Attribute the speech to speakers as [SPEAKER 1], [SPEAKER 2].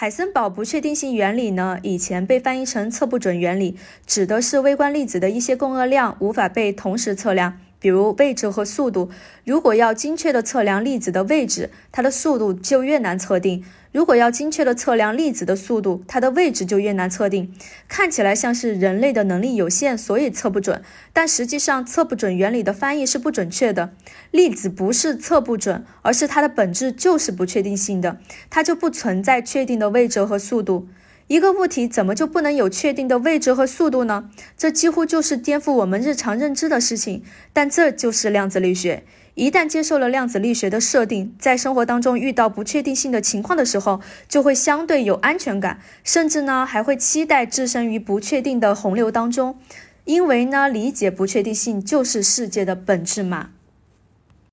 [SPEAKER 1] 海森堡不确定性原理呢，以前被翻译成测不准原理，指的是微观粒子的一些共轭量无法被同时测量。比如位置和速度，如果要精确的测量粒子的位置，它的速度就越难测定；如果要精确的测量粒子的速度，它的位置就越难测定。看起来像是人类的能力有限，所以测不准，但实际上测不准原理的翻译是不准确的。粒子不是测不准，而是它的本质就是不确定性的，它就不存在确定的位置和速度。一个物体怎么就不能有确定的位置和速度呢？这几乎就是颠覆我们日常认知的事情。但这就是量子力学。一旦接受了量子力学的设定，在生活当中遇到不确定性的情况的时候，就会相对有安全感，甚至呢还会期待置身于不确定的洪流当中，因为呢理解不确定性就是世界的本质嘛。